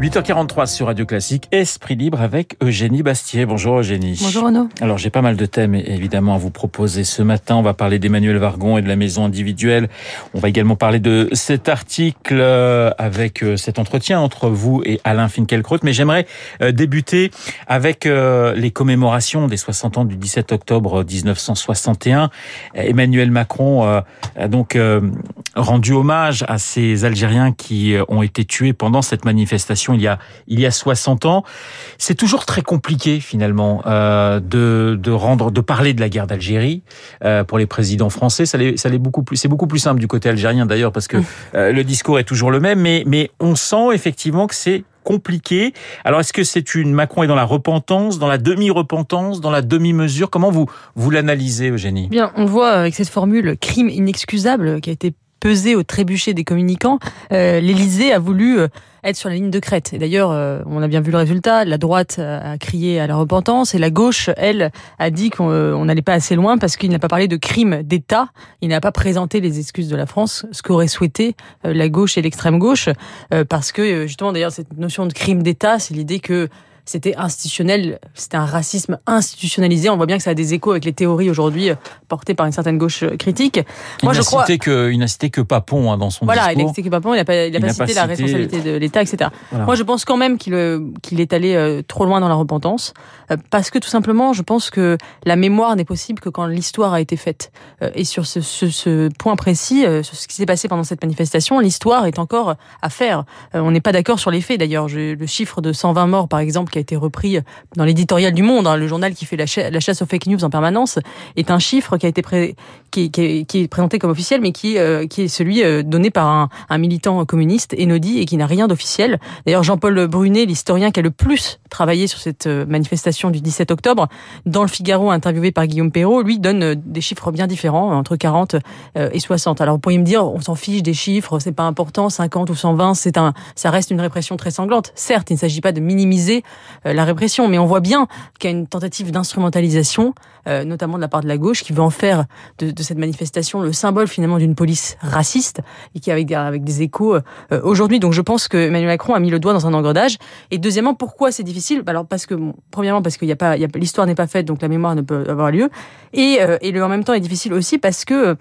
8h43 sur Radio Classique, Esprit libre avec Eugénie Bastier. Bonjour Eugénie. Bonjour Renaud. Alors j'ai pas mal de thèmes évidemment à vous proposer ce matin. On va parler d'Emmanuel Vargon et de la maison individuelle. On va également parler de cet article euh, avec euh, cet entretien entre vous et Alain Finkielkraut. Mais j'aimerais euh, débuter avec les commémorations des 60 ans du 17 octobre 1961. Emmanuel Macron a donc rendu hommage à ces Algériens qui ont été tués pendant cette manifestation il y a il y a 60 ans. C'est toujours très compliqué finalement euh, de, de rendre de parler de la guerre d'Algérie euh, pour les présidents français. Ça l'est ça l'est beaucoup plus c'est beaucoup plus simple du côté algérien d'ailleurs parce que euh, le discours est toujours le même, mais mais on sent effectivement que c'est compliqué. Alors est-ce que c'est une Macron est dans la repentance, dans la demi-repentance, dans la demi-mesure? Comment vous vous l'analysez, Eugénie? Bien, on voit avec cette formule crime inexcusable qui a été pesé au trébuchet des communicants, euh, l'Élysée a voulu euh, être sur la ligne de crête. Et d'ailleurs, euh, on a bien vu le résultat. La droite a crié à la repentance et la gauche, elle, a dit qu'on n'allait pas assez loin parce qu'il n'a pas parlé de crime d'État. Il n'a pas présenté les excuses de la France, ce qu'aurait souhaité la gauche et l'extrême gauche, parce que justement, d'ailleurs, cette notion de crime d'État, c'est l'idée que c'était institutionnel, c'était un racisme institutionnalisé. On voit bien que ça a des échos avec les théories aujourd'hui euh, portées par une certaine gauche euh, critique. Moi, il je crois. Cité que, il n'a cité que Papon hein, dans son voilà, discours. Voilà, il n'a cité que Papon, il n'a pas, il a pas cité la responsabilité de l'État, etc. Moi, je pense quand même qu'il euh, est allé trop loin dans la repentance, parce que tout simplement, je pense que la mémoire n'est possible que quand l'histoire a été faite. Et sur ce, ce, ce point précis, sur ce qui s'est passé pendant cette manifestation, l'histoire est encore à faire. On n'est pas d'accord sur les faits, d'ailleurs. Le chiffre de 120 morts, par exemple, qui a été repris dans l'éditorial du Monde, hein, le journal qui fait la, chasse aux fake news en permanence, est un chiffre qui a été qui, est présenté comme officiel, mais qui, euh, qui est celui euh, donné par un, militant communiste, Enodi, et qui n'a rien d'officiel. D'ailleurs, Jean-Paul Brunet, l'historien qui a le plus travaillé sur cette euh, manifestation du 17 octobre, dans le Figaro, interviewé par Guillaume Perrault, lui donne des chiffres bien différents, entre 40 et 60. Alors, vous pourriez me dire, on s'en fiche des chiffres, c'est pas important, 50 ou 120, c'est un, ça reste une répression très sanglante. Certes, il ne s'agit pas de minimiser euh, la répression. Mais on voit bien qu'il y a une tentative d'instrumentalisation, euh, notamment de la part de la gauche, qui veut en faire de, cette manifestation le symbole finalement d'une police raciste et qui avec, avec des échos euh, aujourd'hui. Donc je pense que Emmanuel Macron a mis le doigt dans un engrenage. Et deuxièmement, pourquoi c'est difficile? Alors parce que premièrement parce qu'il n'y a pas, l'histoire n'est pas faite, donc la mémoire ne peut avoir lieu. Et, et le en même temps est difficile aussi parce que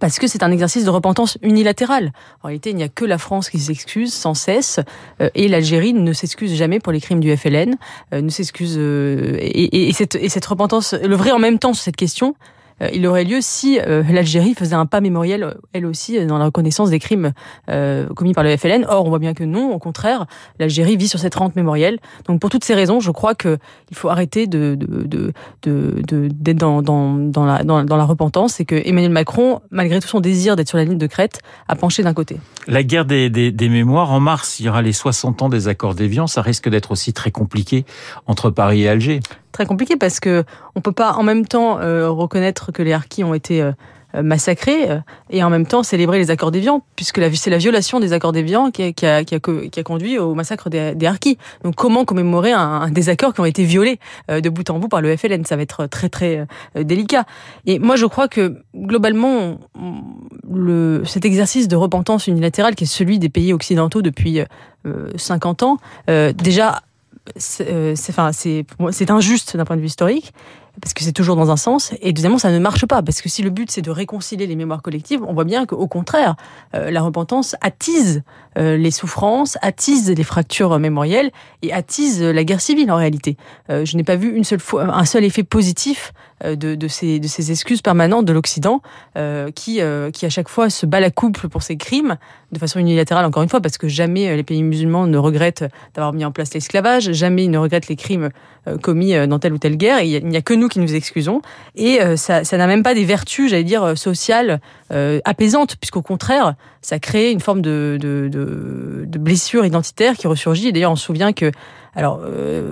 parce que c'est un exercice de repentance unilatéral. En réalité, il n'y a que la France qui s'excuse sans cesse, euh, et l'Algérie ne s'excuse jamais pour les crimes du FLN, euh, ne s'excuse euh, et, et, cette, et cette repentance, le vrai en même temps sur cette question, il aurait lieu si euh, l'Algérie faisait un pas mémoriel, elle aussi, dans la reconnaissance des crimes euh, commis par le FLN. Or, on voit bien que non, au contraire, l'Algérie vit sur cette rente mémorielle. Donc, pour toutes ces raisons, je crois qu'il faut arrêter de, d'être dans, la, repentance et que Emmanuel Macron, malgré tout son désir d'être sur la ligne de crête, a penché d'un côté. La guerre des, des, des mémoires, en mars, il y aura les 60 ans des accords d'Évian. Ça risque d'être aussi très compliqué entre Paris et Alger très compliqué parce que on peut pas en même temps euh, reconnaître que les harkis ont été euh, massacrés euh, et en même temps célébrer les accords d'Évian, puisque c'est la violation des accords d'Évian qui, qui, a, qui, a, conduit au massacre des, des harkis. Donc comment commémorer un, des accords qui ont été violés de bout en bout par le FLN Ça va être très très délicat. Et moi je crois que globalement, le, cet exercice de repentance unilatérale qui est celui des pays occidentaux depuis 50 ans, déjà c'est injuste d'un point de vue historique parce que c'est toujours dans un sens, et deuxièmement, ça ne marche pas, parce que si le but c'est de réconcilier les mémoires collectives, on voit bien qu'au contraire, euh, la repentance attise euh, les souffrances, attise les fractures mémorielles et attise la guerre civile en réalité. Euh, je n'ai pas vu une seule fois un seul effet positif de, de, ces, excuses permanentes de l'Occident qui, qui à chaque fois se bat la couple pour ces crimes de façon unilatérale encore une fois parce que jamais les pays musulmans ne regrettent d'avoir mis en place l'esclavage, jamais ils ne regrettent les crimes commis dans telle ou telle guerre. Il n'y a que nous qui nous excusons. Et euh, ça, n'a même pas des vertus, j'allais dire, euh, sociales euh, apaisantes, puisqu'au contraire, ça crée une forme de, de, blessure identitaire qui ressurgit. D'ailleurs, on se souvient que alors,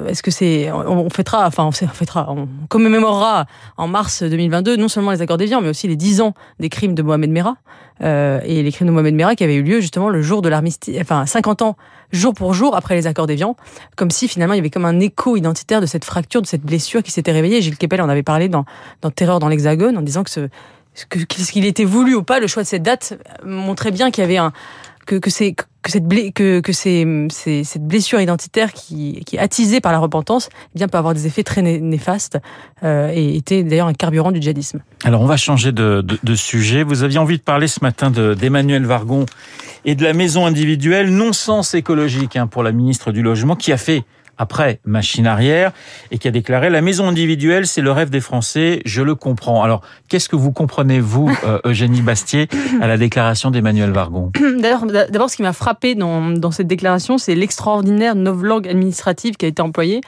est-ce que c'est, on, fêtera, enfin, on, fêtera, on commémorera en mars 2022 non seulement les accords d'Évian, mais aussi les 10 ans des crimes de Mohamed Merah et les crimes de Mohamed Merah qui avaient eu lieu justement le jour de l'armistice, enfin 50 ans jour pour jour après les accords d'Évian, comme si finalement il y avait comme un écho identitaire de cette fracture, de cette blessure qui s'était réveillée. Gilles Kepel en avait parlé dans, dans Terreur dans l'Hexagone en disant que ce, ce qu'il était voulu ou pas, le choix de cette date montrait bien qu'il y avait un que, c'est que cette que, que cette blessure identitaire qui, qui est attisée par la repentance, eh bien peut avoir des effets très néfastes euh, et était d'ailleurs un carburant du djihadisme. Alors on va changer de, de, de sujet. Vous aviez envie de parler ce matin d'Emmanuel Vargon et de la maison individuelle, non-sens écologique hein, pour la ministre du Logement, qui a fait après machine arrière et qui a déclaré la maison individuelle c'est le rêve des Français, je le comprends. Alors qu'est-ce que vous comprenez vous euh, Eugénie Bastier à la déclaration d'Emmanuel Vargon? D'abord ce qui m'a frappé dans, dans cette déclaration c'est l'extraordinaire novlangue administrative qui a été employée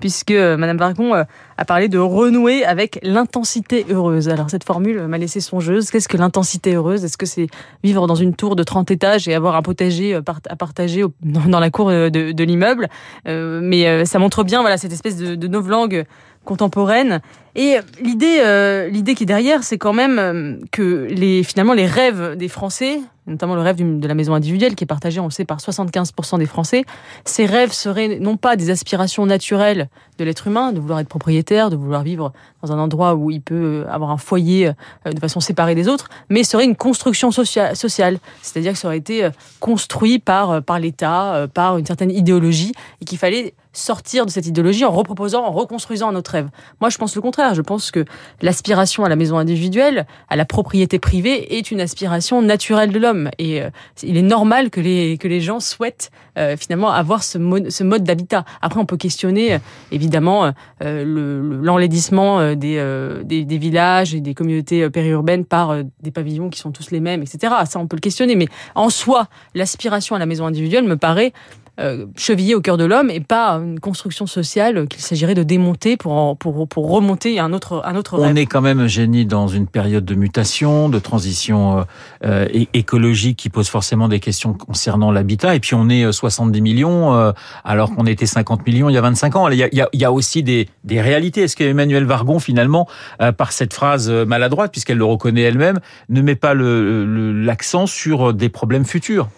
puisque euh, Madame Vargon euh, a parlé de renouer avec l'intensité heureuse. Alors cette formule m'a laissé songeuse. Qu'est-ce que l'intensité heureuse? Est-ce que c'est vivre dans une tour de 30 étages et avoir un potager euh, à partager dans la cour de, l'immeuble? Mais ça montre bien voilà cette espèce de, de novlangue contemporaine. Et l'idée, l'idée qui est derrière, c'est quand même que les, finalement, les rêves des Français notamment le rêve de la maison individuelle qui est partagé, on le sait, par 75% des Français. Ces rêves seraient non pas des aspirations naturelles de l'être humain, de vouloir être propriétaire, de vouloir vivre dans un endroit où il peut avoir un foyer euh, de façon séparée des autres, mais serait une construction sociale. C'est-à-dire que ça aurait été euh, construit par, euh, par l'État, par une certaine idéologie, et qu'il fallait sortir de cette idéologie en reproposant, en reconstruisant un autre rêve. Moi, je pense le contraire. Je pense que l'aspiration à la maison individuelle, à la propriété privée, est une aspiration naturelle de l'homme. Et euh, il est normal que les, que les gens souhaitent euh, finalement avoir ce, ce mode d'habitat. Après, on peut questionner euh, évidemment l'enlaidissement des, des, des, villages et des communautés périurbaines par des pavillons qui sont tous les mêmes, etc. Ça, on peut le questionner. Mais en soi, l'aspiration à la maison individuelle me paraît euh, chevillé au cœur de l'homme et pas une construction sociale qu'il s'agirait de démonter pour, pour, pour remonter à un autre, un autre On est quand même, génie dans une période de mutation, de transition euh, écologique qui pose forcément des questions concernant l'habitat. Et puis on est 70 millions euh, alors qu'on était 50 millions il y a 25 ans. Il y a, aussi des, réalités. Est-ce qu'Emmanuel Vargon, finalement, euh, par cette phrase maladroite, puisqu'elle le reconnaît elle-même, ne met pas l'accent sur des problèmes futurs?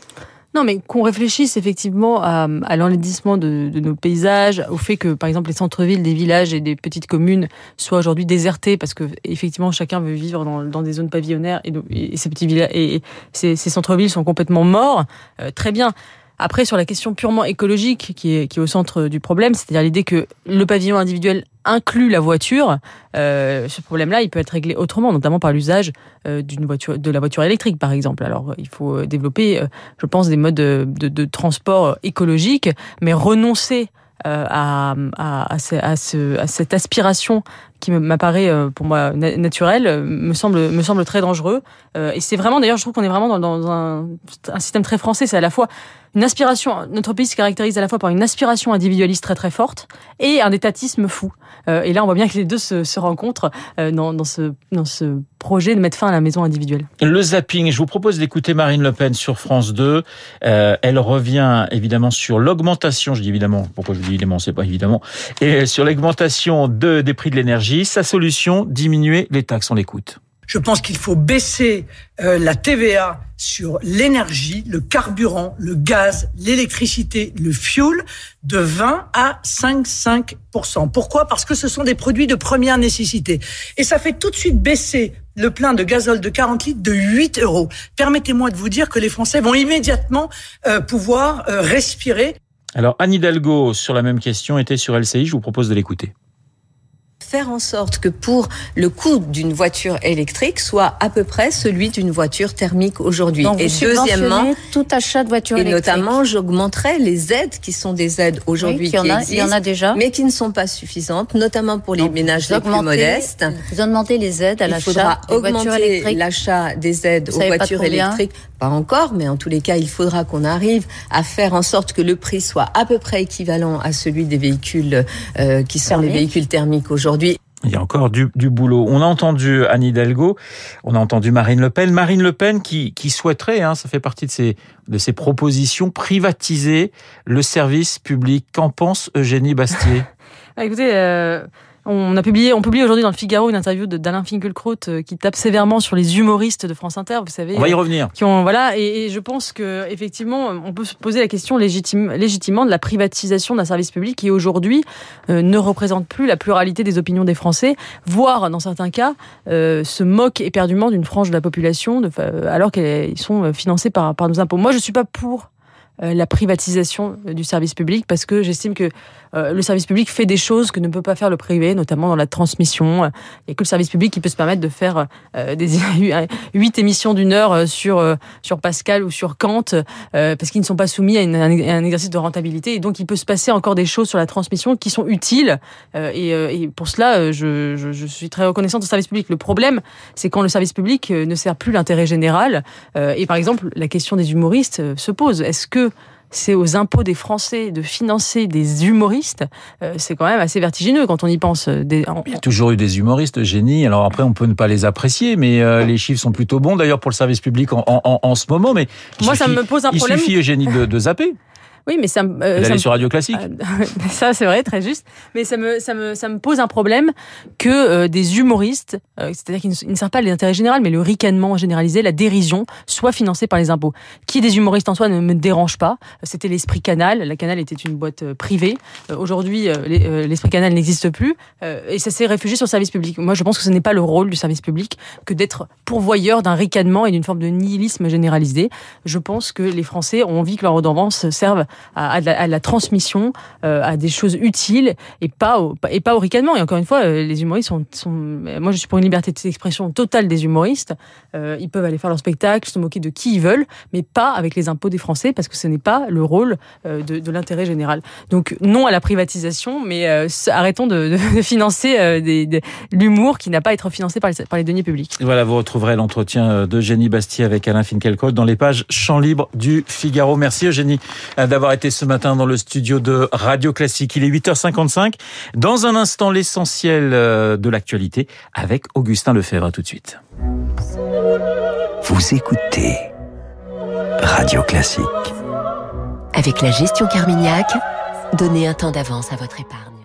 Non, mais qu'on réfléchisse effectivement à, à l'enlaidissement de, nos paysages, au fait que, par exemple, les centres-villes des villages et des petites communes soient aujourd'hui désertés parce que, effectivement, chacun veut vivre dans, des zones pavillonnaires et, ces et ces, centres-villes sont complètement morts. Euh, très bien. Après, sur la question purement écologique qui est, au centre du problème, c'est-à-dire l'idée que le pavillon individuel inclut la voiture, euh, ce problème-là, il peut être réglé autrement, notamment par l'usage euh, voiture, de la voiture électrique, par exemple. Alors, il faut développer, euh, je pense, des modes de, transport écologiques, mais renoncer à, à, aspiration qui m'apparaît euh, pour moi naturelle euh, me semble me semble très dangereux. Et c'est vraiment d'ailleurs je trouve qu'on est vraiment dans, un, système très français. C'est à la fois une aspiration notre pays se caractérise à la fois par une aspiration individualiste très très forte et un étatisme fou. Et là on voit bien que les deux se, rencontrent dans, dans ce dans ce projet de mettre fin à la maison individuelle. Le zapping, je vous propose d'écouter Marine Le Pen sur France 2. Euh, elle revient évidemment sur l'augmentation, je dis évidemment, pourquoi je dis évidemment, c'est pas évidemment, et sur l'augmentation de, des prix de l'énergie. Sa solution, diminuer les taxes. On l'écoute. Je pense qu'il faut baisser euh, la TVA sur l'énergie, le carburant, le gaz, l'électricité, le fuel de 20 à 5,5% Pourquoi? Parce que ce sont des produits de première nécessité. Et ça fait tout de suite baisser le plein de gazole de 40 litres de 8 euros. Permettez-moi de vous dire que les Français vont immédiatement euh, pouvoir euh, respirer. Alors Anne Hidalgo, sur la même question, était sur LCI. Je vous propose de l'écouter faire en sorte que pour le coût d'une voiture électrique soit à peu près celui d'une voiture thermique aujourd'hui. Et deuxièmement, tout achat de voiture électrique. Et notamment, j'augmenterai les aides qui sont des aides aujourd'hui qui existent, il y en a déjà, mais qui ne sont pas suffisantes, notamment pour les ménages les plus modestes. Vous augmentez les aides à l'achat des voitures électriques. L'achat des aides aux voitures électriques, pas encore, mais en tous les cas, il faudra qu'on arrive à faire en sorte que le prix soit à peu près équivalent à celui des véhicules euh, qui sont les véhicules thermiques aujourd'hui il y a encore du, boulot. On a entendu Anne Hidalgo, on a entendu Marine Le Pen. Marine Le Pen qui, souhaiterait, hein, ça fait partie de ses, de ses propositions, privatiser le service public. Qu'en pense Eugénie Bastier? Bah, Écoutez, euh, On a publié, on publie aujourd'hui dans le Figaro une interview d'Alain Finkielkraut euh, qui tape sévèrement sur les humoristes de France Inter, vous savez. On va y revenir. Qui ont, voilà, et, je pense que effectivement, on peut se poser la question légitime, légitimement de la privatisation d'un service public qui aujourd'hui ne représente plus la pluralité des opinions des Français, voire dans certains cas se moque éperdument d'une frange de la population, de, alors qu'ils sont financés par, par nos impôts. Moi, je suis pas pour la privatisation du service public parce que j'estime que euh, le service public fait des choses que ne peut pas faire le privé, notamment dans la transmission. Il n'y a que le service public qui peut se permettre de faire euh, des huit émissions d'une heure euh, sur sur Pascal ou sur Kant, parce qu'ils ne sont pas soumis à, un exercice de rentabilité. Et donc, il peut se passer encore des choses sur la transmission qui sont utiles. Et, pour cela, je, je, suis très reconnaissante au service public. Le problème, c'est quand le service public ne sert plus l'intérêt général. et par exemple, la question des humoristes se pose. Est-ce que c'est aux impôts des Français de financer des humoristes, euh, c'est quand même assez vertigineux quand on y pense. Euh, il y a toujours eu des humoristes, génie. Alors après, on peut ne pas les apprécier, mais euh, les chiffres sont plutôt bons d'ailleurs pour le service public en, ce moment. Mais moi, ça me pose un problème. Il suffit, Eugénie, de, de zapper. Oui, mais ça, euh, ça sur Radio Classique. Ah, ça, c'est vrai, très juste. Mais ça me, ça me, ça me pose un problème que euh, des humoristes, euh, c'est-à-dire qu'ils ne, servent pas l'intérêt général, mais le ricanement généralisé, la dérision, soit financés par les impôts. Qui des humoristes en soi ne me dérange pas. C'était l'Esprit Canal. La Canal était une boîte euh, privée. Aujourd'hui, l'Esprit Canal n'existe plus. et ça s'est réfugié sur le service public. Moi, je pense que ce n'est pas le rôle du service public que d'être pourvoyeur d'un ricanement et d'une forme de nihilisme généralisé. Je pense que les Français ont envie que leur redevance serve à, la, transmission, euh, à des choses utiles et pas au, et pas au ricanement. Et encore une fois, euh, les humoristes sont, sont, moi je suis pour une liberté d'expression totale des humoristes. Euh, ils peuvent aller faire leur spectacle, se moquer de qui ils veulent, mais pas avec les impôts des Français parce que ce n'est pas le rôle de, l'intérêt général. Donc non à la privatisation, mais arrêtons de, financer l'humour qui n'a pas à être financé par les, deniers publics. Voilà, vous retrouverez l'entretien de Eugénie Bastier avec Alain Finkielkraut dans les pages Champ libre du Figaro. Merci Eugénie d'avoir été ce matin dans le studio de Radio Classique. Il est 8h55. Dans un instant, l'essentiel euh, de l'actualité avec Augustin Lefebvre. tout de suite. Vous écoutez Radio Classique. Avec la gestion Carmignac, donnez un temps d'avance à votre épargne.